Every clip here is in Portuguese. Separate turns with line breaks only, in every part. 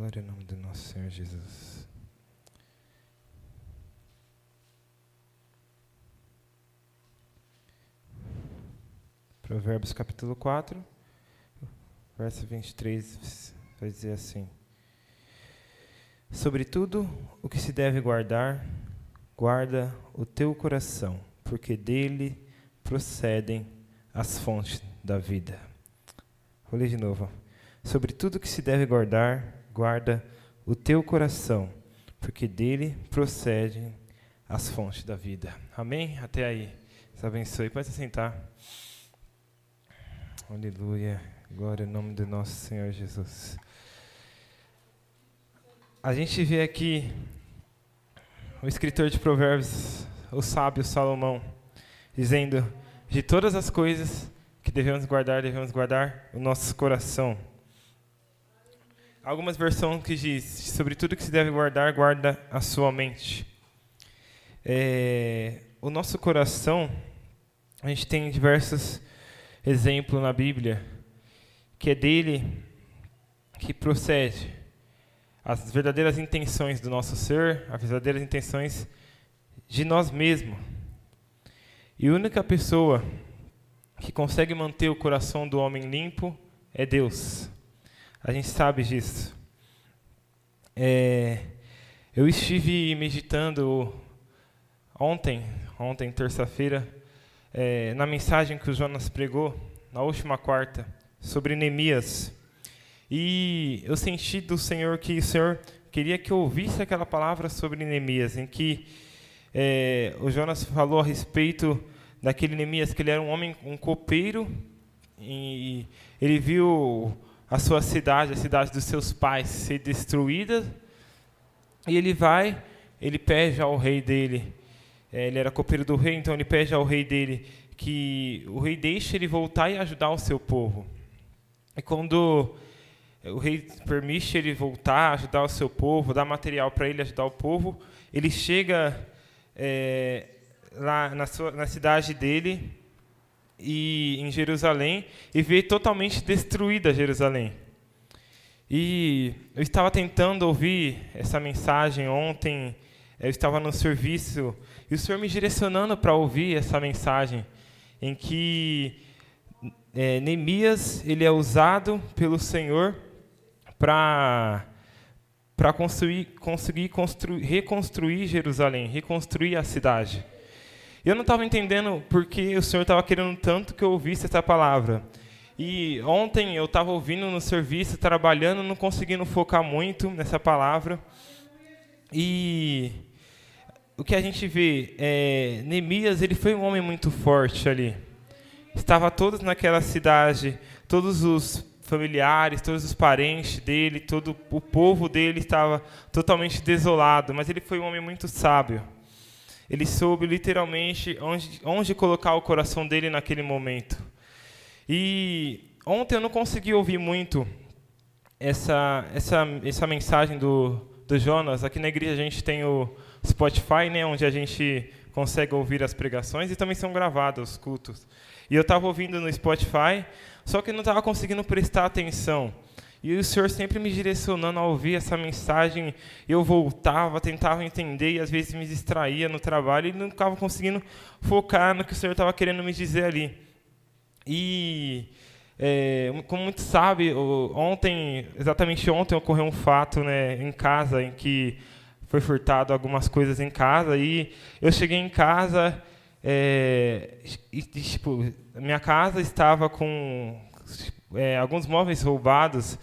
Glória ao nome do nosso Senhor Jesus. Provérbios capítulo 4, verso 23, vai dizer assim: Sobretudo o que se deve guardar, guarda o teu coração, porque dele procedem as fontes da vida. Vou ler de novo. Sobre tudo que se deve guardar, guarda o teu coração, porque dele procedem as fontes da vida. Amém? Até aí. Deus abençoe. Pode se sentar. Aleluia. Glória ao nome do nosso Senhor Jesus. A gente vê aqui o escritor de Provérbios, o sábio Salomão, dizendo: De todas as coisas que devemos guardar, devemos guardar o nosso coração algumas versões que diz sobre tudo que se deve guardar, guarda a sua mente. É, o nosso coração, a gente tem diversos exemplos na Bíblia, que é dele que procede as verdadeiras intenções do nosso ser, as verdadeiras intenções de nós mesmos. E a única pessoa que consegue manter o coração do homem limpo é Deus. A gente sabe disso. É, eu estive meditando ontem, ontem, terça-feira, é, na mensagem que o Jonas pregou, na última quarta, sobre Neemias. E eu senti do Senhor que o Senhor queria que eu ouvisse aquela palavra sobre Neemias, em que é, o Jonas falou a respeito daquele Neemias, que ele era um homem, um copeiro, e ele viu a sua cidade, a cidade dos seus pais, ser destruída. E ele vai, ele pede ao rei dele, é, ele era copeiro do rei, então ele pede ao rei dele que o rei deixe ele voltar e ajudar o seu povo. E quando o rei permite ele voltar, ajudar o seu povo, dar material para ele ajudar o povo, ele chega é, lá na, sua, na cidade dele e em Jerusalém e vê totalmente destruída Jerusalém. E eu estava tentando ouvir essa mensagem ontem, eu estava no serviço e o Senhor me direcionando para ouvir essa mensagem, em que é, Neemias ele é usado pelo Senhor para para construir, conseguir construir, reconstruir Jerusalém, reconstruir a cidade. Eu não estava entendendo porque o Senhor estava querendo tanto que eu ouvisse essa palavra. E ontem eu estava ouvindo no serviço, trabalhando, não conseguindo focar muito nessa palavra. E o que a gente vê é Neemias, ele foi um homem muito forte ali. Estava todos naquela cidade, todos os familiares, todos os parentes dele, todo o povo dele estava totalmente desolado, mas ele foi um homem muito sábio. Ele soube literalmente onde, onde colocar o coração dele naquele momento. E ontem eu não consegui ouvir muito essa, essa, essa mensagem do, do Jonas. Aqui na igreja a gente tem o Spotify, né, onde a gente consegue ouvir as pregações e também são gravados os cultos. E eu estava ouvindo no Spotify, só que não estava conseguindo prestar atenção. E o Senhor sempre me direcionando a ouvir essa mensagem. Eu voltava, tentava entender e às vezes me distraía no trabalho e não estava conseguindo focar no que o Senhor estava querendo me dizer ali. E, é, como muito sabe, ontem, exatamente ontem, ocorreu um fato né, em casa em que foi furtado algumas coisas em casa e eu cheguei em casa é, e, tipo, minha casa estava com é, alguns móveis roubados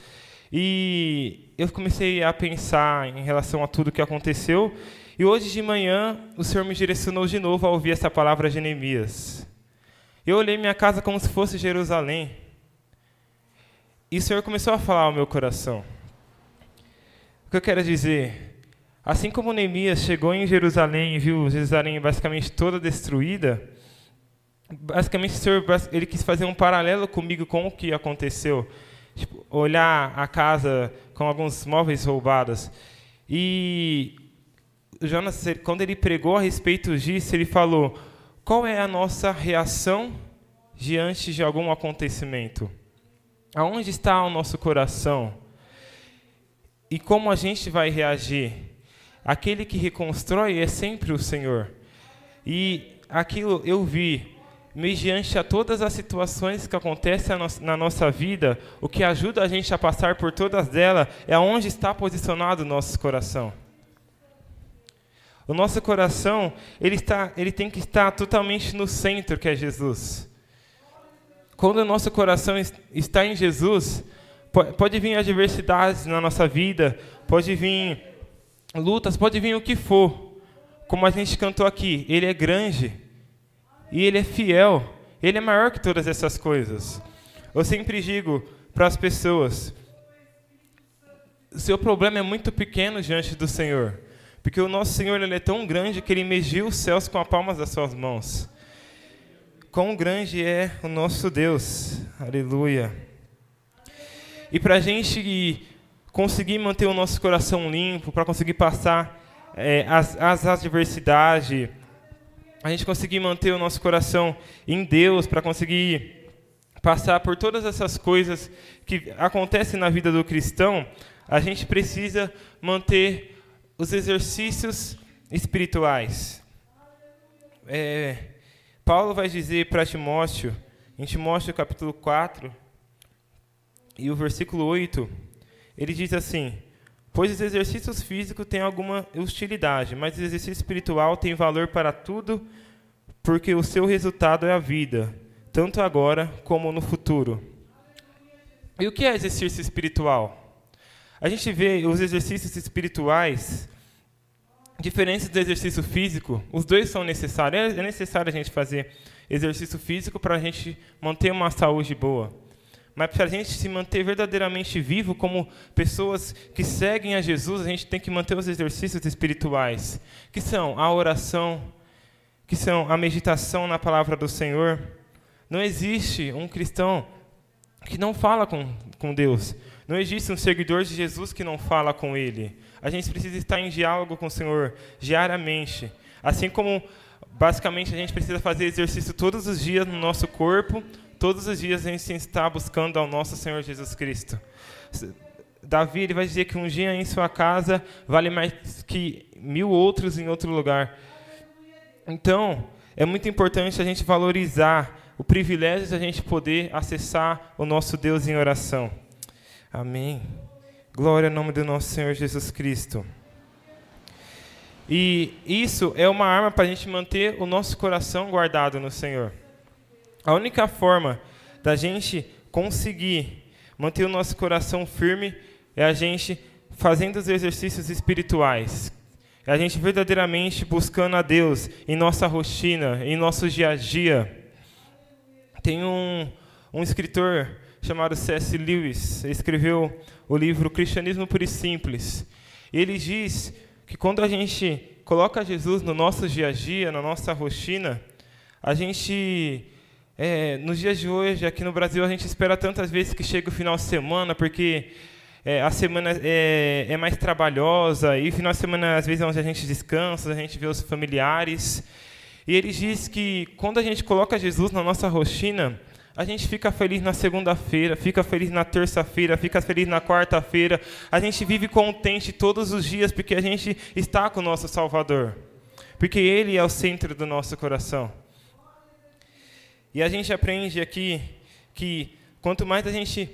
e eu comecei a pensar em relação a tudo que aconteceu. E hoje de manhã o Senhor me direcionou de novo a ouvir essa palavra de Neemias. Eu olhei minha casa como se fosse Jerusalém. E o Senhor começou a falar ao meu coração. O que eu quero dizer? Assim como Neemias chegou em Jerusalém e viu Jerusalém basicamente toda destruída, basicamente o senhor ele quis fazer um paralelo comigo com o que aconteceu tipo, olhar a casa com alguns móveis roubados e Jonas quando ele pregou a respeito disso ele falou qual é a nossa reação diante de algum acontecimento aonde está o nosso coração e como a gente vai reagir. Aquele que reconstrói é sempre o Senhor. E aquilo eu vi, mediante a todas as situações que acontecem na nossa vida, o que ajuda a gente a passar por todas elas é onde está posicionado o nosso coração. O nosso coração, ele, está, ele tem que estar totalmente no centro, que é Jesus. Quando o nosso coração está em Jesus, pode vir adversidades na nossa vida, pode vir lutas, pode vir o que for. Como a gente cantou aqui, Ele é grande e Ele é fiel. Ele é maior que todas essas coisas. Eu sempre digo para as pessoas: seu problema é muito pequeno diante do Senhor. Porque o nosso Senhor ele é tão grande que ele mediu os céus com a palma das suas mãos. Quão grande é o nosso Deus. Aleluia. E para a gente conseguir manter o nosso coração limpo, para conseguir passar é, as, as adversidades, a gente conseguir manter o nosso coração em Deus, para conseguir passar por todas essas coisas que acontecem na vida do cristão, a gente precisa manter os exercícios espirituais. É, Paulo vai dizer para Timóteo, em Timóteo capítulo 4, e o versículo 8, ele diz assim: Pois os exercícios físicos têm alguma utilidade, mas o exercício espiritual tem valor para tudo, porque o seu resultado é a vida, tanto agora como no futuro. E o que é exercício espiritual? A gente vê os exercícios espirituais, diferentes do exercício físico, os dois são necessários. É necessário a gente fazer exercício físico para a gente manter uma saúde boa. Mas para a gente se manter verdadeiramente vivo como pessoas que seguem a Jesus, a gente tem que manter os exercícios espirituais, que são a oração, que são a meditação na palavra do Senhor. Não existe um cristão que não fala com, com Deus. Não existe um seguidor de Jesus que não fala com Ele. A gente precisa estar em diálogo com o Senhor diariamente. Assim como, basicamente, a gente precisa fazer exercício todos os dias no nosso corpo, todos os dias a gente está buscando ao nosso Senhor Jesus Cristo. Davi ele vai dizer que um dia em sua casa vale mais que mil outros em outro lugar. Então, é muito importante a gente valorizar o privilégio de a gente poder acessar o nosso Deus em oração. Amém. Glória ao nome do nosso Senhor Jesus Cristo. E isso é uma arma para a gente manter o nosso coração guardado no Senhor. A única forma da gente conseguir manter o nosso coração firme é a gente fazendo os exercícios espirituais. É a gente verdadeiramente buscando a Deus em nossa rotina, em nosso dia a dia. Tem um, um escritor chamado C.S. Lewis. Escreveu o livro Cristianismo Puro e Simples. Ele diz que quando a gente coloca Jesus no nosso dia a dia, na nossa rotina, a gente, é, nos dias de hoje, aqui no Brasil, a gente espera tantas vezes que chegue o final de semana, porque é, a semana é, é, mais trabalhosa, e final de semana, às vezes, é onde a gente descansa, a gente vê os familiares. E ele diz que quando a gente coloca Jesus na nossa rotina, a gente fica feliz na segunda-feira, fica feliz na terça-feira, fica feliz na quarta-feira. A gente vive contente todos os dias porque a gente está com o nosso Salvador. Porque Ele é o centro do nosso coração. E a gente aprende aqui que quanto mais a gente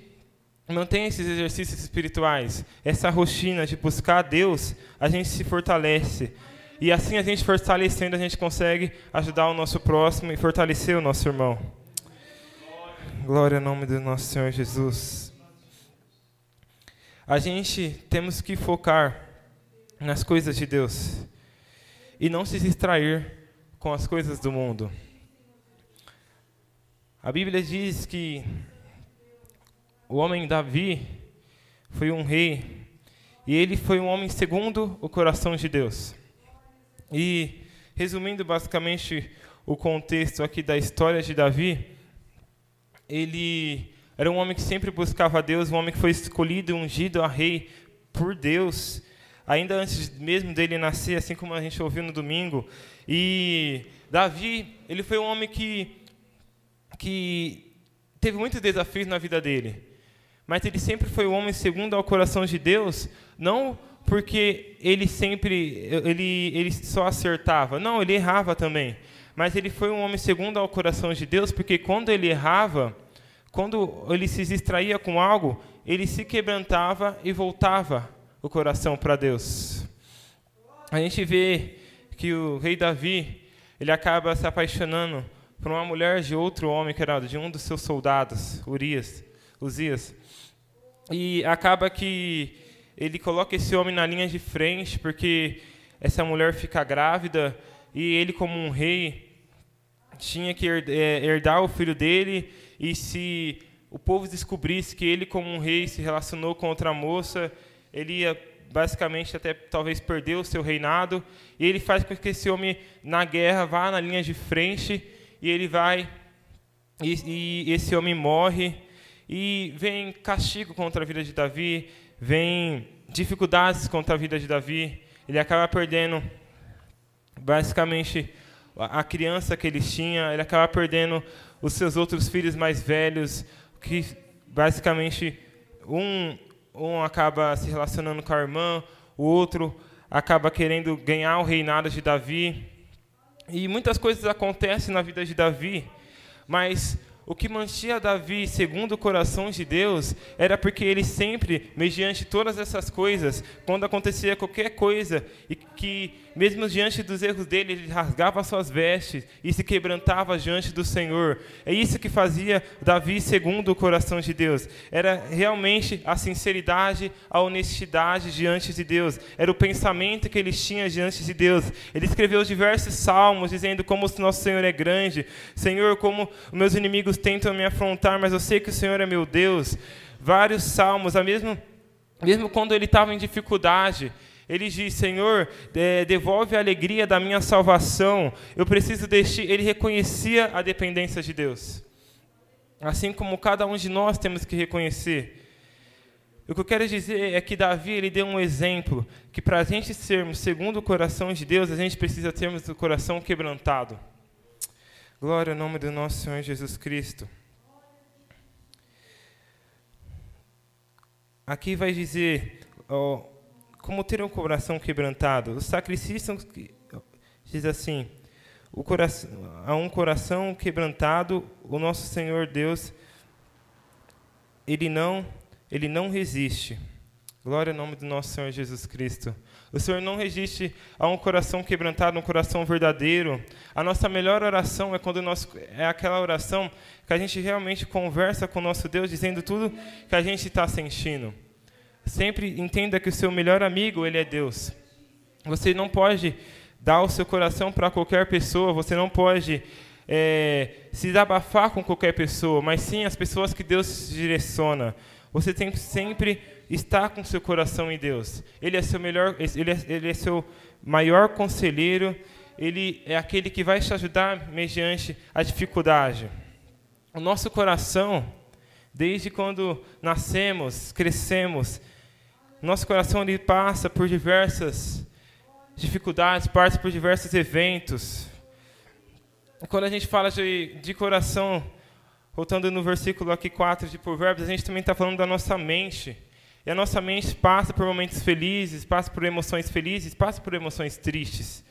mantém esses exercícios espirituais, essa rotina de buscar a Deus, a gente se fortalece. E assim a gente fortalecendo, a gente consegue ajudar o nosso próximo e fortalecer o nosso irmão. Glória ao nome do nosso Senhor Jesus. A gente temos que focar nas coisas de Deus e não se distrair com as coisas do mundo. A Bíblia diz que o homem Davi foi um rei e ele foi um homem segundo o coração de Deus. E resumindo basicamente o contexto aqui da história de Davi, ele era um homem que sempre buscava a Deus, um homem que foi escolhido, ungido a rei por Deus, ainda antes mesmo dele nascer, assim como a gente ouviu no domingo. E Davi, ele foi um homem que que teve muitos desafios na vida dele, mas ele sempre foi um homem segundo ao coração de Deus, não porque ele sempre ele, ele só acertava, não, ele errava também. Mas ele foi um homem segundo ao coração de Deus, porque quando ele errava, quando ele se distraía com algo, ele se quebrantava e voltava o coração para Deus. A gente vê que o rei Davi, ele acaba se apaixonando por uma mulher de outro homem, que era de um dos seus soldados, Urias, Uzias. E acaba que ele coloca esse homem na linha de frente, porque essa mulher fica grávida e ele, como um rei, tinha que é, herdar o filho dele. E se o povo descobrisse que ele, como um rei, se relacionou com outra moça, ele ia basicamente até talvez perder o seu reinado. E ele faz com que esse homem, na guerra, vá na linha de frente e ele vai, e, e esse homem morre. E vem castigo contra a vida de Davi, vem dificuldades contra a vida de Davi. Ele acaba perdendo, basicamente, a criança que ele tinha, ele acaba perdendo os seus outros filhos mais velhos, que basicamente um, um acaba se relacionando com a irmã, o outro acaba querendo ganhar o reinado de Davi. E muitas coisas acontecem na vida de Davi, mas o que mantinha Davi segundo o coração de Deus era porque ele sempre, mediante todas essas coisas, quando acontecia qualquer coisa e que mesmo diante dos erros dele, ele rasgava suas vestes e se quebrantava diante do Senhor. É isso que fazia Davi segundo o coração de Deus. Era realmente a sinceridade, a honestidade diante de Deus. Era o pensamento que ele tinha diante de Deus. Ele escreveu diversos salmos dizendo como o nosso Senhor é grande. Senhor, como meus inimigos tentam me afrontar, mas eu sei que o Senhor é meu Deus. Vários salmos, a mesmo mesmo quando ele estava em dificuldade, ele diz: Senhor, devolve a alegria da minha salvação. Eu preciso deixar. Ele reconhecia a dependência de Deus. Assim como cada um de nós temos que reconhecer. O que eu quero dizer é que Davi ele deu um exemplo que para a gente sermos segundo o coração de Deus, a gente precisa termos o coração quebrantado. Glória ao nome do nosso Senhor Jesus Cristo. Aqui vai dizer, ó, como ter um coração quebrantado. Os sacrifícios diz assim: o coração, a um coração quebrantado, o nosso Senhor Deus, ele não, ele não resiste. Glória ao nome do nosso Senhor Jesus Cristo. O Senhor não resiste a um coração quebrantado, um coração verdadeiro. A nossa melhor oração é quando nós, é aquela oração que a gente realmente conversa com o nosso Deus, dizendo tudo que a gente está sentindo. Sempre entenda que o seu melhor amigo, ele é Deus. Você não pode dar o seu coração para qualquer pessoa, você não pode é, se desabafar com qualquer pessoa, mas sim as pessoas que Deus direciona. Você tem que sempre estar com seu coração em Deus. Ele é seu melhor, ele é, ele é seu maior conselheiro. Ele é aquele que vai te ajudar mediante a dificuldade. O nosso coração, desde quando nascemos, crescemos, nosso coração ele passa por diversas dificuldades, passa por diversos eventos. Quando a gente fala de, de coração, voltando no versículo aqui 4 de Provérbios, a gente também está falando da nossa mente. E a nossa mente passa por momentos felizes, passa por emoções felizes, passa por emoções tristes.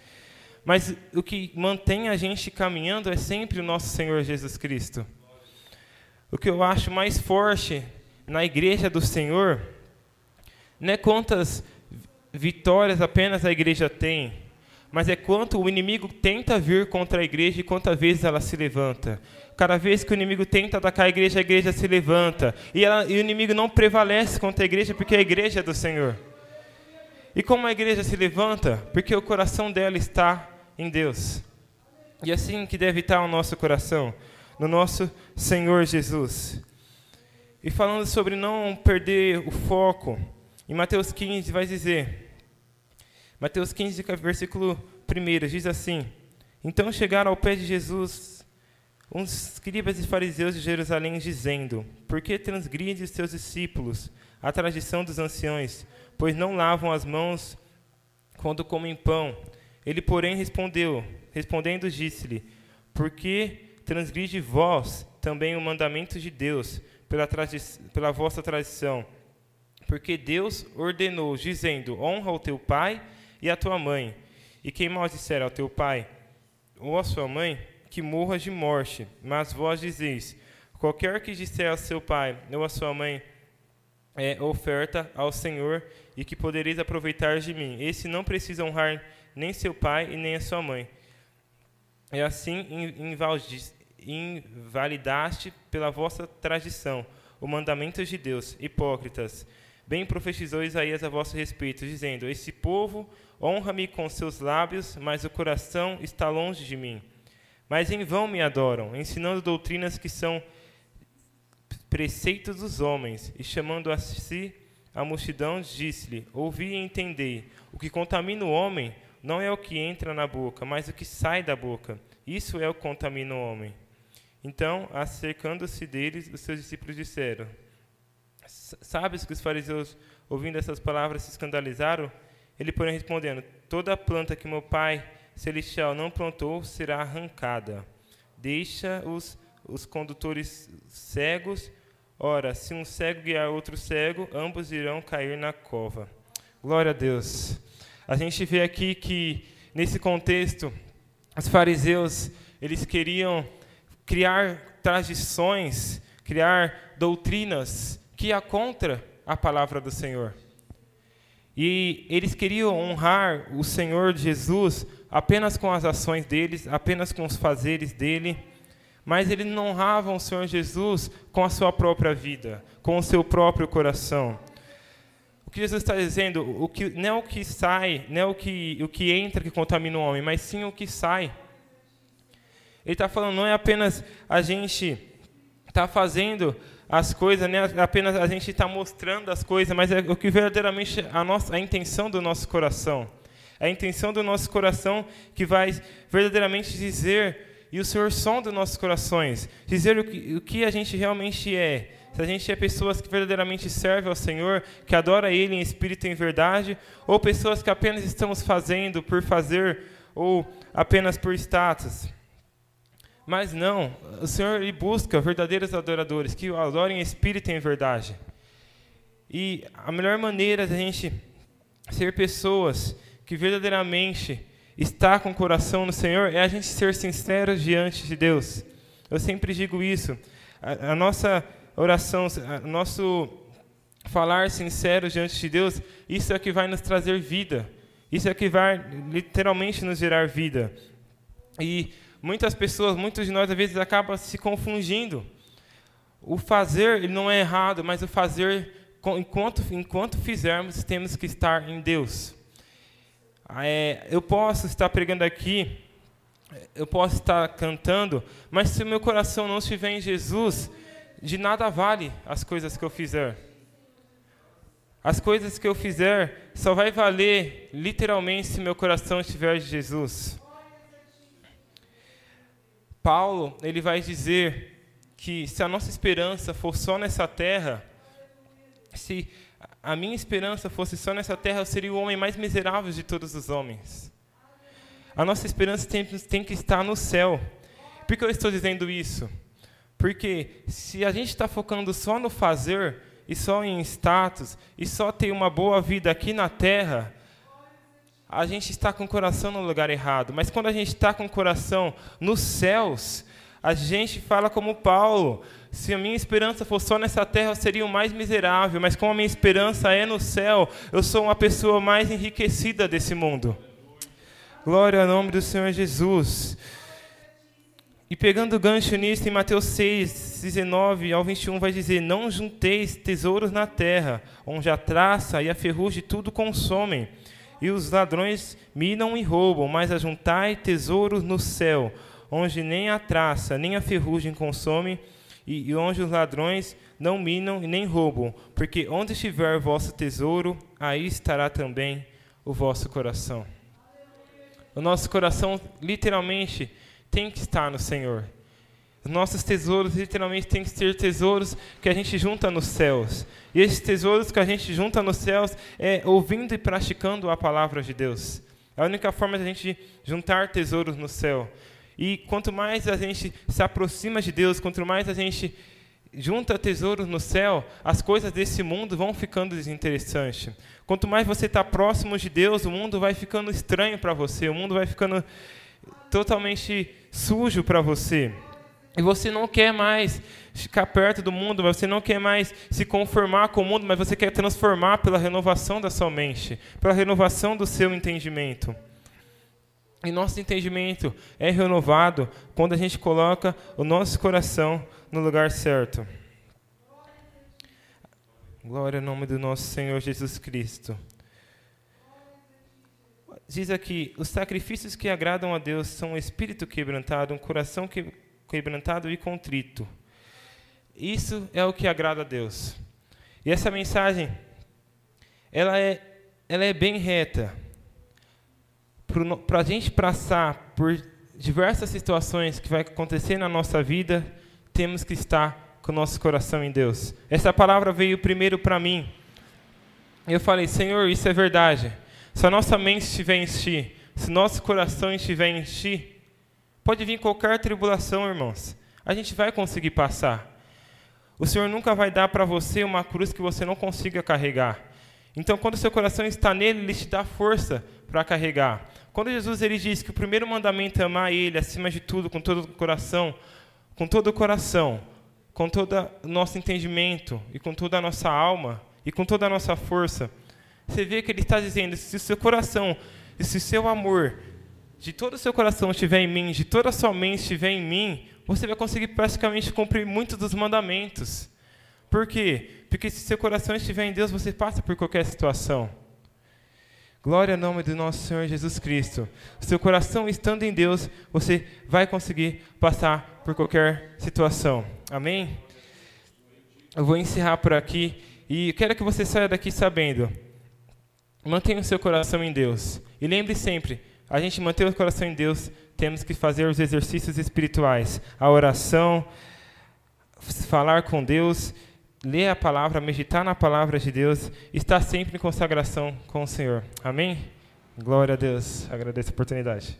Mas o que mantém a gente caminhando é sempre o nosso Senhor Jesus Cristo. O que eu acho mais forte na igreja do Senhor não é quantas vitórias apenas a igreja tem, mas é quanto o inimigo tenta vir contra a igreja e quantas vezes ela se levanta. Cada vez que o inimigo tenta atacar a igreja, a igreja se levanta. E, ela, e o inimigo não prevalece contra a igreja porque a igreja é do Senhor. E como a igreja se levanta? Porque o coração dela está em Deus. E assim que deve estar o nosso coração, no nosso Senhor Jesus. E falando sobre não perder o foco, em Mateus 15 vai dizer, Mateus 15, versículo 1, diz assim: Então chegaram ao pé de Jesus uns escribas e fariseus de Jerusalém, dizendo: Por que transgride os seus discípulos a tradição dos anciões, pois não lavam as mãos quando comem pão? Ele, porém, respondeu, respondendo, disse-lhe: Por que transgride vós também o mandamento de Deus pela, pela vossa tradição? Porque Deus ordenou, dizendo: Honra o teu pai e a tua mãe. E quem mal disser ao teu pai ou à sua mãe, que morra de morte. Mas vós dizeis: Qualquer que disser ao seu pai ou à sua mãe, é oferta ao Senhor e que podereis aproveitar de mim. Esse não precisa honrar nem seu pai e nem a sua mãe. E assim invalidaste pela vossa tradição o mandamento de Deus, hipócritas. Bem profetizou Isaías a vosso respeito, dizendo: Esse povo honra-me com seus lábios, mas o coração está longe de mim. Mas em vão me adoram, ensinando doutrinas que são preceitos dos homens, e chamando a si a multidão, disse-lhe: Ouvi e entendei. O que contamina o homem não é o que entra na boca, mas o que sai da boca. Isso é o que contamina o homem. Então, acercando-se deles, os seus discípulos disseram: Sabes que os fariseus, ouvindo essas palavras, se escandalizaram? Ele, porém, respondendo: Toda planta que meu Pai celestial não plantou será arrancada. Deixa os, os condutores cegos. Ora, se um cego guiar outro cego, ambos irão cair na cova. Glória a Deus. A gente vê aqui que, nesse contexto, os fariseus, eles queriam criar tradições, criar doutrinas que ia contra a palavra do Senhor. E eles queriam honrar o Senhor Jesus apenas com as ações deles, apenas com os fazeres dele, mas eles não honravam o Senhor Jesus com a sua própria vida, com o seu próprio coração. O que Jesus está dizendo, o que, não é o que sai, não é o que, o que entra que contamina o homem, mas sim o que sai. Ele está falando, não é apenas a gente estar tá fazendo as coisas, né? apenas a gente está mostrando as coisas, mas é o que verdadeiramente a, nossa, a intenção do nosso coração. É a intenção do nosso coração que vai verdadeiramente dizer, e o Senhor som dos nossos corações, dizer o que, o que a gente realmente é. Se a gente é pessoas que verdadeiramente servem ao Senhor, que adora Ele em espírito e em verdade, ou pessoas que apenas estamos fazendo por fazer, ou apenas por status. Mas não, o Senhor busca verdadeiros adoradores que o adorem em espírito e em verdade. E a melhor maneira de a gente ser pessoas que verdadeiramente está com o coração no Senhor é a gente ser sinceros diante de Deus. Eu sempre digo isso. A, a nossa oração, o nosso falar sincero diante de Deus, isso é que vai nos trazer vida. Isso é que vai literalmente nos gerar vida. E muitas pessoas, muitos de nós às vezes acabam se confundindo. O fazer ele não é errado, mas o fazer enquanto enquanto fizermos temos que estar em Deus. É, eu posso estar pregando aqui, eu posso estar cantando, mas se o meu coração não estiver em Jesus, de nada vale as coisas que eu fizer. As coisas que eu fizer só vai valer literalmente se meu coração estiver em Jesus. Paulo, ele vai dizer que se a nossa esperança for só nessa terra, se a minha esperança fosse só nessa terra, eu seria o homem mais miserável de todos os homens. A nossa esperança tem, tem que estar no céu. Por que eu estou dizendo isso? Porque se a gente está focando só no fazer, e só em status, e só ter uma boa vida aqui na terra, a gente está com o coração no lugar errado. Mas quando a gente está com o coração nos céus, a gente fala como Paulo: se a minha esperança fosse só nessa terra, eu seria o mais miserável, mas como a minha esperança é no céu, eu sou uma pessoa mais enriquecida desse mundo. Glória ao nome do Senhor Jesus. E pegando o gancho nisso, em Mateus 6, 19 ao 21, vai dizer: Não junteis tesouros na terra, onde a traça e a ferrugem tudo consomem e os ladrões minam e roubam, mas ajuntai tesouros no céu, onde nem a traça, nem a ferrugem consome, e, onde os ladrões não minam e nem roubam, porque onde estiver o vosso tesouro, aí estará também o vosso coração. O nosso coração, literalmente, tem que estar no Senhor. Nossos tesouros literalmente têm que ser tesouros que a gente junta nos céus. E esses tesouros que a gente junta nos céus é ouvindo e praticando a palavra de Deus. É a única forma de a gente juntar tesouros no céu. E quanto mais a gente se aproxima de Deus, quanto mais a gente junta tesouros no céu, as coisas desse mundo vão ficando desinteressantes. Quanto mais você está próximo de Deus, o mundo vai ficando estranho para você, o mundo vai ficando totalmente sujo para você. E você não quer mais ficar perto do mundo, você não quer mais se conformar com o mundo, mas você quer transformar pela renovação da sua mente, pela renovação do seu entendimento. E nosso entendimento é renovado quando a gente coloca o nosso coração no lugar certo. Glória ao nome do nosso Senhor Jesus Cristo. Diz aqui: os sacrifícios que agradam a Deus são um espírito quebrantado, um coração quebrantado e contrito. Isso é o que agrada a Deus. E essa mensagem, ela é, ela é bem reta para a gente passar por diversas situações que vai acontecer na nossa vida, temos que estar com o nosso coração em Deus. Essa palavra veio primeiro para mim. Eu falei, Senhor, isso é verdade. Se a nossa mente estiver em Ti, se nosso coração estiver em Ti, pode vir qualquer tribulação, irmãos. A gente vai conseguir passar. O Senhor nunca vai dar para você uma cruz que você não consiga carregar. Então, quando seu coração está nele, ele te dá força para carregar. Quando Jesus ele diz que o primeiro mandamento é amar Ele acima de tudo, com todo o coração, com todo o coração, com todo o nosso entendimento e com toda a nossa alma e com toda a nossa força, você vê que Ele está dizendo: se o seu coração, se o seu amor de todo o seu coração estiver em mim, de toda a sua mente estiver em mim, você vai conseguir praticamente cumprir muitos dos mandamentos. Por quê? Porque se seu coração estiver em Deus, você passa por qualquer situação. Glória ao nome do nosso Senhor Jesus Cristo. Seu coração estando em Deus, você vai conseguir passar por qualquer situação. Amém? Eu vou encerrar por aqui e quero que você saia daqui sabendo. Mantenha o seu coração em Deus. E lembre sempre, a gente manter o coração em Deus, temos que fazer os exercícios espirituais, a oração, falar com Deus ler a palavra, meditar na palavra de Deus, estar sempre em consagração com o Senhor. Amém? Glória a Deus. Agradeço a oportunidade.